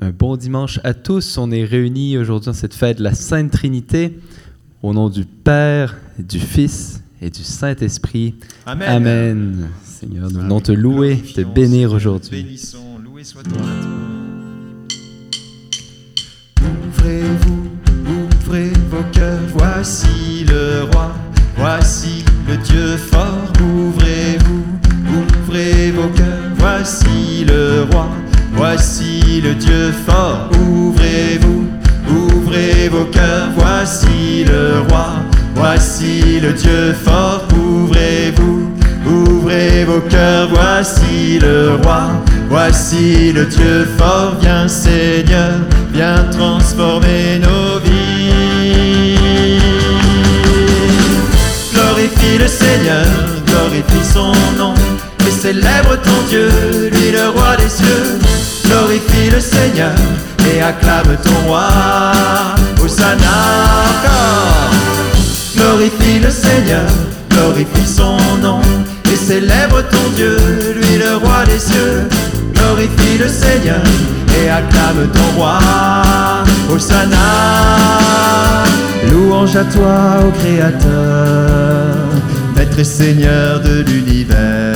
Un bon dimanche à tous. On est réunis aujourd'hui dans cette fête de la Sainte Trinité. Au nom du Père, du Fils et du Saint-Esprit. Amen. Amen. Seigneur, nous venons te louer, te bénir aujourd'hui. Bénissons, loué soit ton. Ouvrez-vous, ouvrez vos cœurs, voici le roi, voici le Dieu fort. Ouvrez-vous, ouvrez vos cœurs, voici le roi, voici le Dieu fort. Ouvrez-vous, ouvrez vos cœurs, voici le roi, voici le Dieu fort. Ouvrez-vous, ouvrez vos cœurs, voici le roi, voici le Dieu fort. Viens Seigneur, viens transformer nos vies. Glorifie le Seigneur, glorifie son nom, et célèbre ton Dieu, lui le roi des cieux. Glorifie le Seigneur, et acclame ton roi, Hosanna encore. Glorifie le Seigneur, glorifie son nom, et célèbre ton Dieu, lui le roi des cieux. Glorifie le Seigneur, et acclame ton roi, Hosanna. Louange à toi, ô Créateur, Maître et Seigneur de l'univers.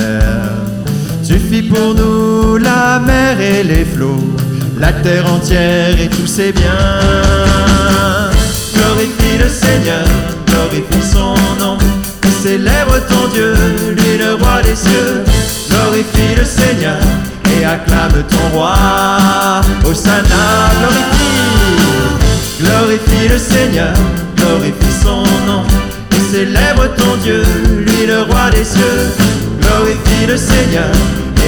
Tu fis pour nous la mer et les flots, la terre entière et tous ses biens. Glorifie le Seigneur, glorifie son nom, célèbre ton Dieu, lui le roi des cieux. Glorifie le Seigneur, et acclame ton roi, Hosanna, glorifie. Glorifie le Seigneur, glorifie son nom, et célèbre ton Dieu, lui le roi des cieux. Glorifie le Seigneur,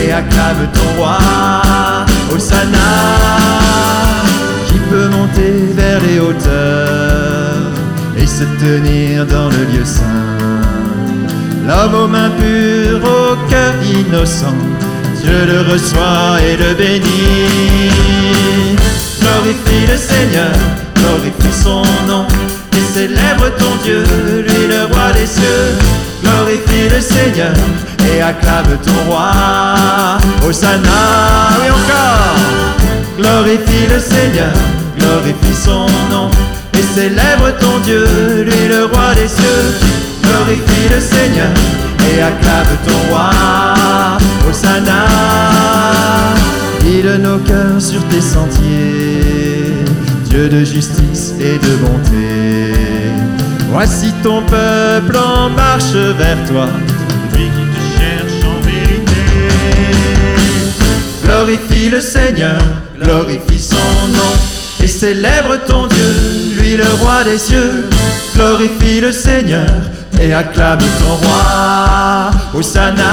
et acclame ton roi, Hosanna. Qui peut monter vers les hauteurs et se tenir dans le lieu saint L'homme aux mains pures, au cœur innocent, Dieu le reçoit et le bénit. Glorifie le Seigneur, glorifie son nom, et célèbre ton Dieu, lui le roi des cieux. Glorifie le Seigneur, et acclame ton roi, Hosanna, oui encore. Glorifie le Seigneur, glorifie son nom, et célèbre ton Dieu, lui le roi des cieux. Glorifie le Seigneur, et acclame ton roi, Hosanna. Guide nos cœurs sur tes sentiers, Dieu de justice et de bonté. Voici ton peuple en marche vers toi, lui qui te cherche en vérité. Glorifie le Seigneur, glorifie son nom, et célèbre ton Dieu, lui le roi des cieux. Glorifie le Seigneur, et acclame ton roi, Hosanna.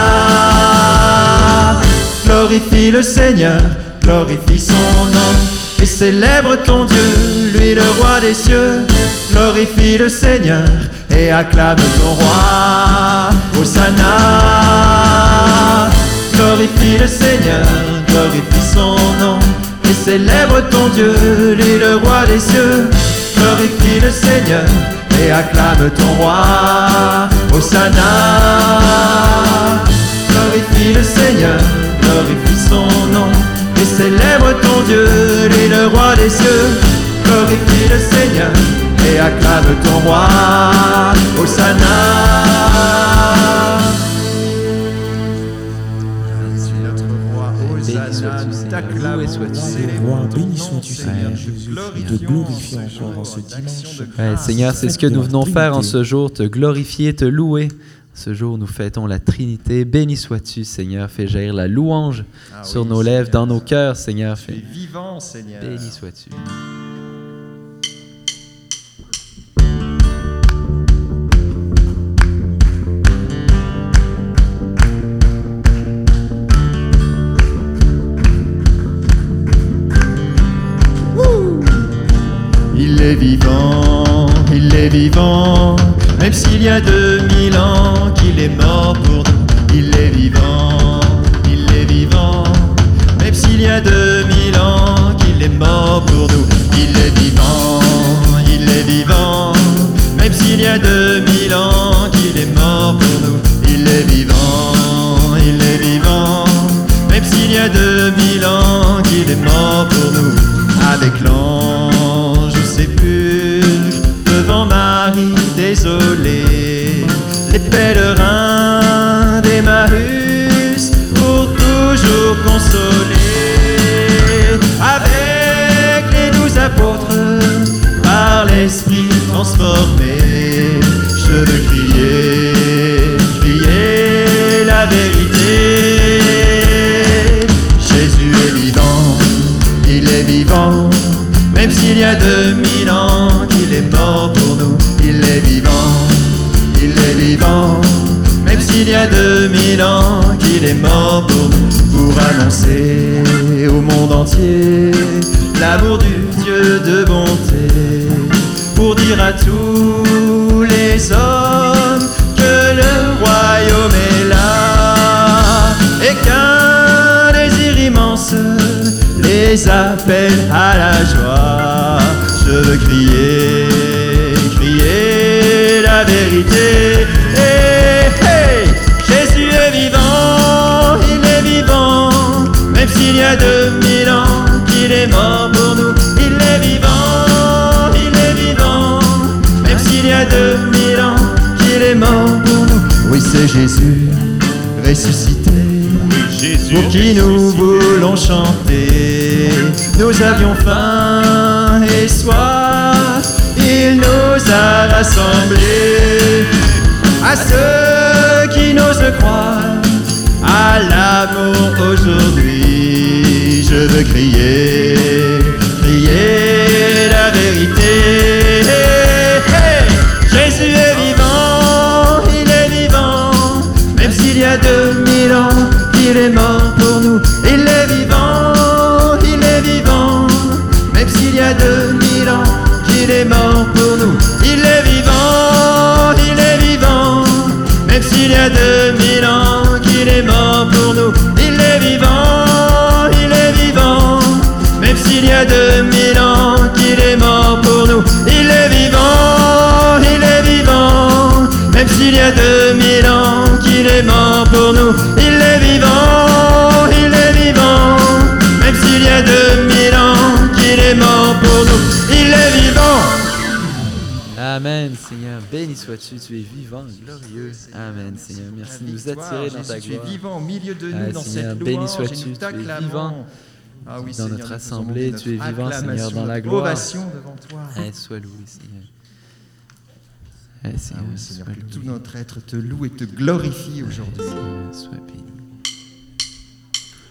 Glorifie le Seigneur, glorifie son nom, et célèbre ton Dieu, lui le roi des cieux. Glorifie le Seigneur, et acclame ton roi, Hosanna. Glorifie le Seigneur, glorifie son nom, et célèbre ton Dieu, lui le roi des cieux. Glorifie le Seigneur, et acclame ton roi, Hosanna. Glorifie le Seigneur, glorifie son nom, et célèbre ton Dieu, lui le roi des cieux. Glorifie le Seigneur, et acclame ton roi, Hosanna. notre roi, Béni sois-tu, Seigneur. Te glorifions encore en ce dimanche. Ouais, Seigneur, c'est ce que nous venons faire en ce jour, te glorifier, te louer. Ce jour, nous fêtons la Trinité. Béni sois-tu, Seigneur. Fais jaillir la louange Ah sur oui, nos lèvres, Seigneur. dans nos cœurs, Seigneur. Tu es Fais... vivant, Seigneur. Béni sois-tu. Il est vivant, il est vivant, même s'il y a deux pour nous, pour annoncer au monde entier l'amour du Dieu de bonté, pour dire à tous les hommes que le royaume est là et qu'un désir immense les appelle à la joie. Je veux crier, crier la vérité. Est mort pour nous. Il est vivant, il est vivant, même s'il y a deux mille ans qu'il est mort pour nous. Oui, c'est Jésus ressuscité pour qui nous voulons chanter. Nous avions faim et soif, il nous a rassemblés. À ceux qui n'osent croire à l'amour aujourd'hui, je veux crier pour nous. Il est vivant, il est vivant, même s'il y a deux mille ans qu'il est mort pour nous. Il est vivant. Amen, Seigneur. Béni sois-tu, tu es vivant, glorieux. Amen, Seigneur. Merci de nous attirer dans ta Tu es gloire. vivant au milieu de nous Ah, dans Seigneur, cette béni sois-tu, tu es vivant Ah oui, dans Seigneur, notre assemblée, tu es vivant, Seigneur, dans la gloire. Ovation devant toi. Eh, sois loué, Seigneur. Eh, Ah oui, Seigneur, que tout notre être te loue et te glorifie aujourd'hui. Sois béni.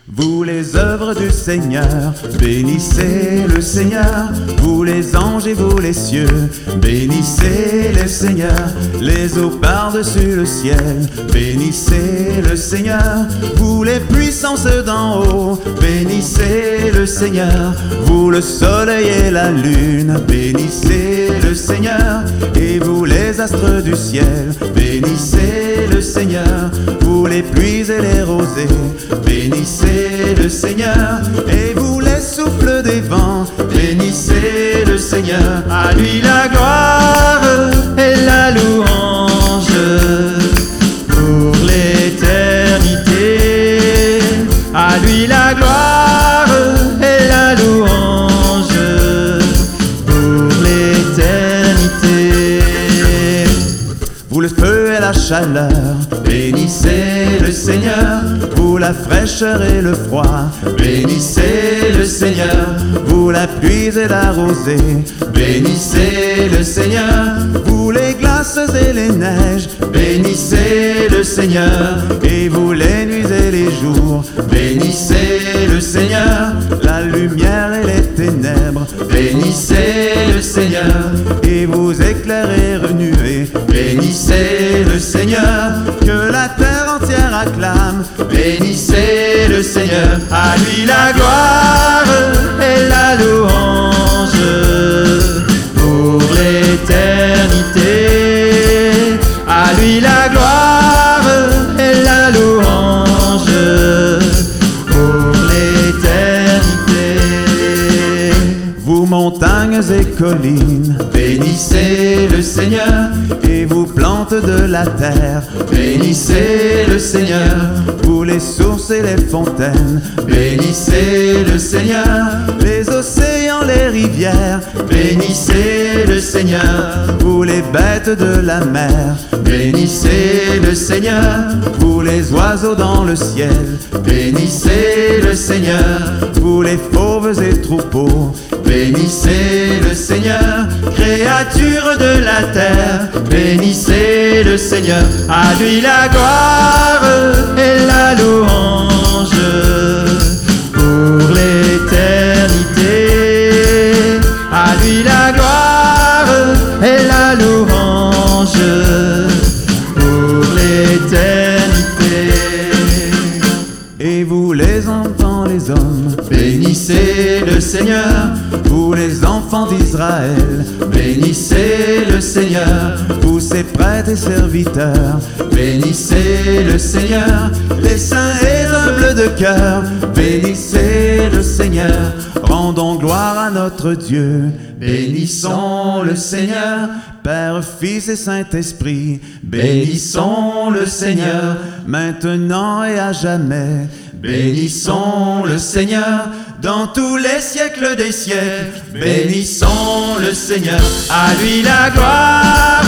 Vous les œuvres du Seigneur, bénissez le Seigneur. Vous les anges et vous les cieux, bénissez le Seigneur. Les eaux par-dessus le ciel, bénissez le Seigneur. Vous les puissances d'en haut, bénissez le Seigneur. Vous le soleil et la lune, bénissez le Seigneur. Et vous les astres du ciel, bénissez le Seigneur. Vous les pluies et les rosées, le Seigneur. Et vous les souffles des vents, bénissez le Seigneur. À lui la gloire et la louange et le froid, bénissez le Seigneur. Vous la pluie et la rosée, bénissez le Seigneur. Vous les glaces et les neiges, bénissez le Seigneur. Et vous les nuits et les jours, bénissez le Seigneur. La lumière et les ténèbres, bénissez le Seigneur. Et vous éclairez renuées, bénissez Seigneur. À lui la gloire et la louange pour l'éternité. À lui la gloire et la louange pour l'éternité. Vous montagnes et collines, bénissez le Seigneur. De la terre, bénissez le Seigneur. Vous les sources et les fontaines, bénissez le Seigneur. Les océans, les rivières, bénissez le Seigneur, vous les bêtes de la mer, bénissez le Seigneur, vous les oiseaux dans le ciel, bénissez le Seigneur, vous les fauves et troupeaux, bénissez le Seigneur, créatures de la terre, bénissez le Seigneur, à lui la gloire et la louange pour l'éternité. d'Israël, bénissez le Seigneur. Vous ses prêtres et serviteurs, bénissez le Seigneur. Les saints et humbles de cœur, bénissez le Seigneur. Rendons gloire à notre Dieu, bénissons le Seigneur. Père, Fils et Saint-Esprit, bénissons le Seigneur, maintenant et à jamais. Bénissons le Seigneur dans tous les siècles des siècles. Bénissons le Seigneur, à lui la gloire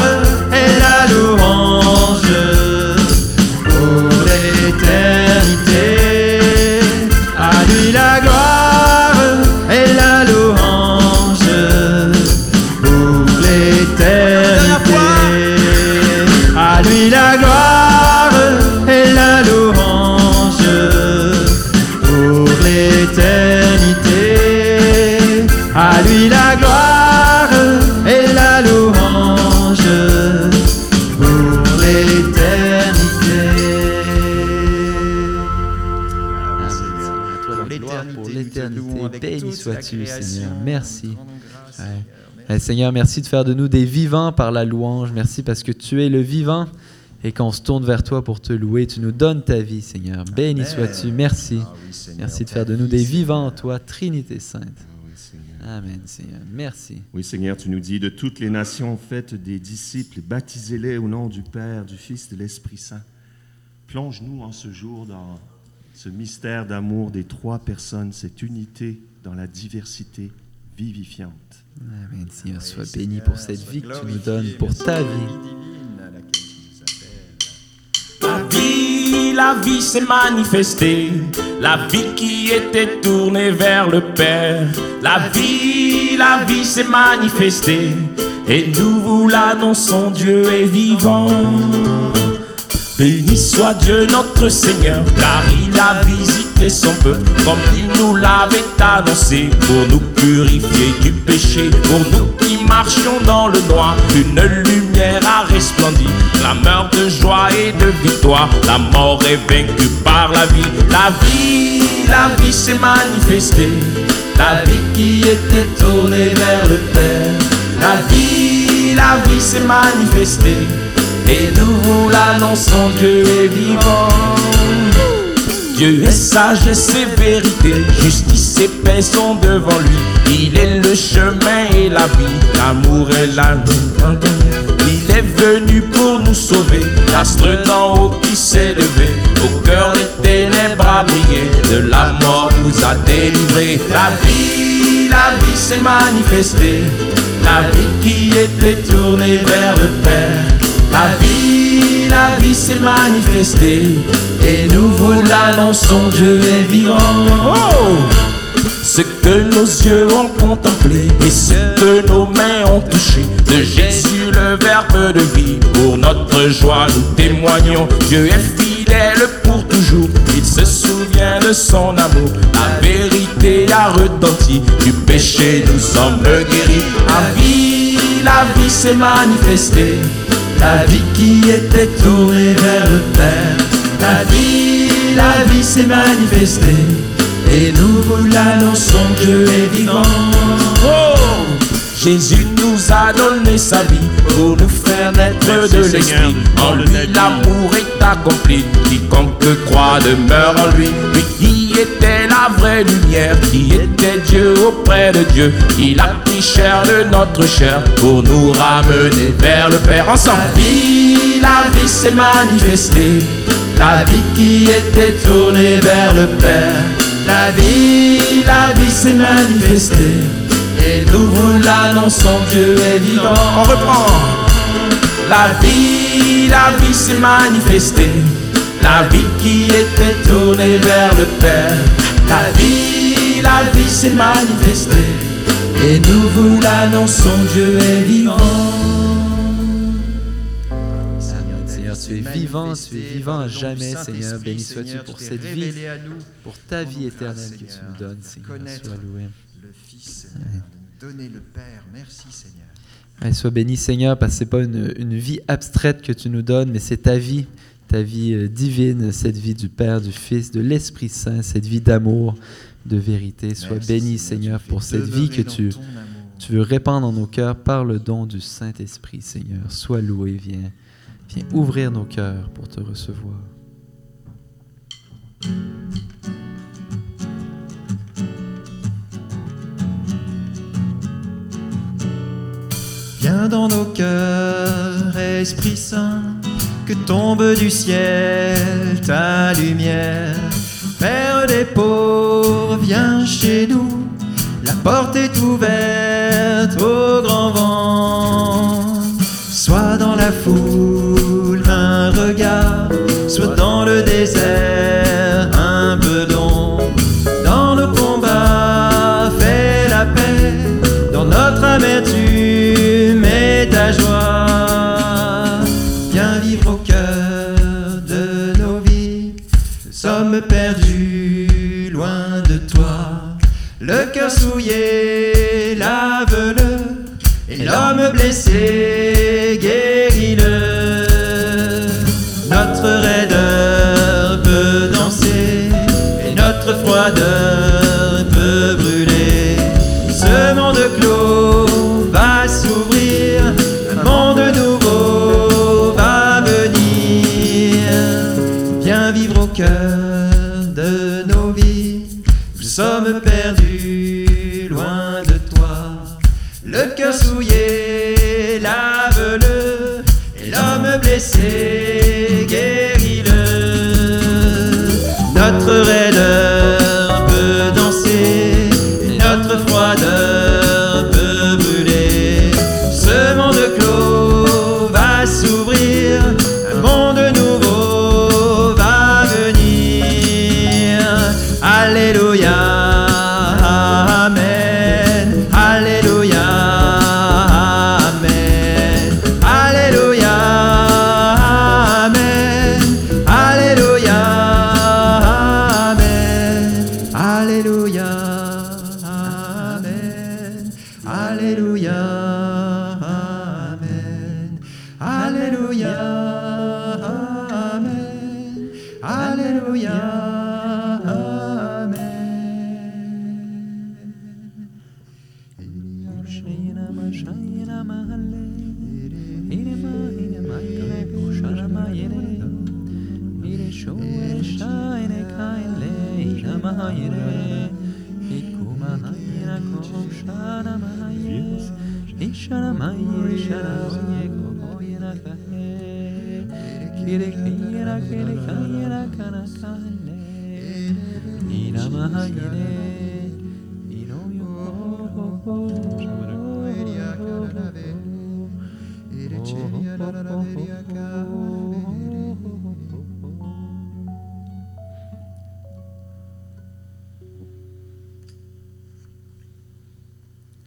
et la louange Pour l'éternité, pour l'éternité. Béni sois-tu, Seigneur. Merci. Ouais. Seigneur, merci de faire de nous des vivants par la louange. Merci parce que tu es le vivant et quand on se tourne vers toi pour te louer, tu nous donnes ta vie, Seigneur. Béni sois-tu. Merci. Merci de faire de nous des vivants en toi, Trinité Sainte. Seigneur. Amen, Seigneur. Merci. Oui, Seigneur, tu nous dis de toutes les nations, faites des disciples, baptisez-les au nom du Père, du Fils, de l'Esprit Saint. Plonge-nous en ce jour dans ce mystère d'amour des trois personnes, cette unité dans la diversité vivifiante. Amen, Seigneur. Sois béni pour cette vie que tu nous donnes, pour ta vie. La vie, la vie s'est manifestée, la vie qui était tournée vers le Père. La vie, la vie s'est manifestée, et nous vous l'annonçons, Dieu est vivant. Béni soit Dieu notre Seigneur, car il a visité son peuple comme il nous l'avait annoncé, pour nous purifier du péché, pour nous qui marchions dans le noir. Une lumière a resplendi, clameur de joie et de victoire. La mort est vaincue par la vie, la vie, la vie s'est manifestée. La vie qui était tournée vers le Père, la vie, la vie s'est manifestée. Et nous vous l'annonçons, Dieu est vivant. Dieu est sagesse et vérité, justice et paix sont devant lui. Il est le chemin et la vie, l'amour et la Il est venu pour nous sauver, l'astre d'en haut qui s'est levé. Au cœur des ténèbres a brillé, de la mort nous a délivrés. La vie, la vie s'est manifestée, la vie qui était tournée vers le Père. La vie, la vie s'est manifestée et nous vous l'annonçons, Dieu est vivant. Oh ce que nos yeux ont contemplé et ce que nos mains ont touché de Jésus, le Verbe de vie. Pour notre joie, nous témoignons, Dieu est fidèle pour toujours. Il se souvient de son amour. La vérité a retenti. Du péché, nous sommes guéris. La vie, la vie s'est manifestée. La vie qui était tournée vers le Père. La vie, la vie s'est manifestée. Et nous vous l'annonçons, Dieu est vivant. Oh Jésus nous a donné sa vie pour nous faire naître Merci, de l'esprit. En lui, l'amour est accompli. Quiconque croit demeure en lui. Lui qui était la vraie lumière, qui était Dieu auprès de Dieu. Il a pris chair de notre chair pour nous ramener vers le Père. Ensemble. La vie, la vie s'est manifestée. La vie qui était tournée vers le Père. La vie, la vie s'est manifestée. Et nous vous l'annonçons, Dieu est vivant. On reprend. La vie, la vie s'est manifestée. La vie qui était tournée vers le Père. La vie, la vie s'est manifestée. Et nous vous l'annonçons, Dieu est vivant. Seigneur, tu es vivant, tu es vivant à jamais, Seigneur. Béni sois-tu pour cette vie, pour ta vie éternelle que tu nous donnes, Seigneur. Sois loué. Le Fils, Seigneur, donner le Père. Merci, Seigneur. Sois béni, Seigneur, parce que ce n'est pas une, une vie abstraite que tu nous donnes, mais c'est ta vie, ta vie euh, divine, cette vie du Père, du Fils, de l'Esprit Saint, cette vie d'amour, de vérité. Sois Merci, béni, Seigneur, pour cette vie que tu, tu veux répandre en nos cœurs par le don du Saint-Esprit, Seigneur. Sois loué, viens, viens ouvrir nos cœurs pour te recevoir. Viens dans nos cœurs, Esprit Saint, tombe du ciel ta lumière. Père des pauvres, viens chez nous, la porte est ouverte au grand vent. Sois dans la foule, un regard, soit dans le désert, guéris-le. Notre raideur peut danser, et notre froideur peut brûler. Ce monde clos va s'ouvrir, un monde nouveau va venir. Viens vivre au cœur de nos vies, nous sommes perdus loin de toi. Le cœur souillé, lave-le, et l'homme blessé,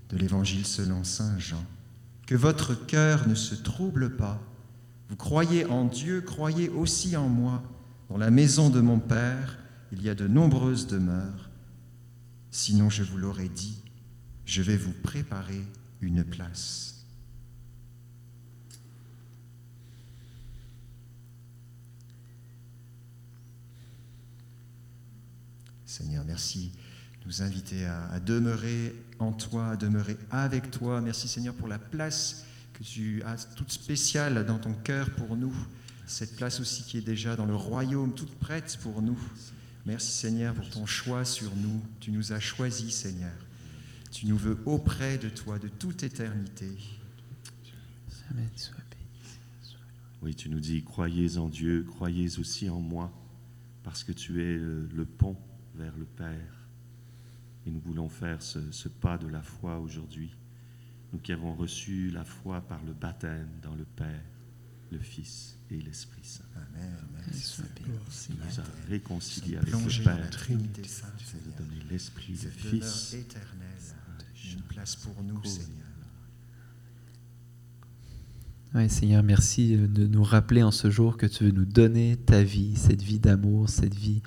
De l'Évangile selon Saint Jean. Que votre cœur ne se trouble pas. Vous croyez en Dieu, croyez aussi en moi. Dans la maison de mon Père, il y a de nombreuses demeures. Sinon, je vous l'aurais dit, je vais vous préparer une place. Seigneur, merci nous inviter à, à demeurer en toi, à demeurer avec toi. Merci Seigneur pour la place que tu as toute spéciale dans ton cœur pour nous. Cette place aussi qui est déjà dans le royaume, toute prête pour nous. Merci Seigneur pour ton choix sur nous. Tu nous as choisis Seigneur. Tu nous veux auprès de toi de toute éternité. Oui, tu nous dis, croyez en Dieu, croyez aussi en moi, parce que tu es le pont vers le Père. Et nous voulons faire ce, ce pas de la foi aujourd'hui. Nous qui avons reçu la foi par le baptême dans le Père, le Fils et l'Esprit Saint. Amen. Merci, Il nous a réconciliés avec le Père. Trinité sainte, donné l'Esprit, le Fils. éternelle, une place pour nous, Seigneur. Ouais, Seigneur, merci euh, de nous rappeler en ce jour que tu veux nous donner ta vie, cette vie d'amour, cette vie,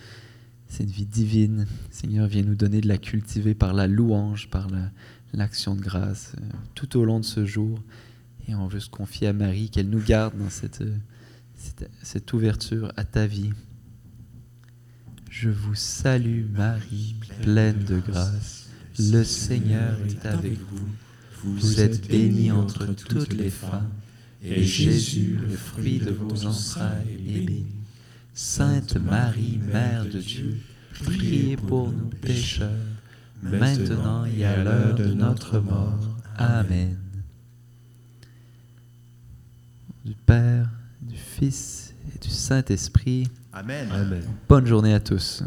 cette vie divine. Seigneur, viens nous donner de la cultiver par la louange, par la- l'action de grâce, euh, tout au long de ce jour. Et on veut se confier à Marie, qu'elle nous garde dans cette, euh, cette, cette ouverture à ta vie. Je vous salue Marie, pleine de grâce. Le Seigneur est avec vous. Vous êtes bénie entre toutes les femmes, et Jésus, le fruit de vos entrailles, est béni. Sainte Marie, Mère de Dieu, priez pour nous pécheurs, maintenant et à l'heure de notre mort. Amen. Du Père, du Fils et du Saint-Esprit, Amen. Amen. bonne journée à tous.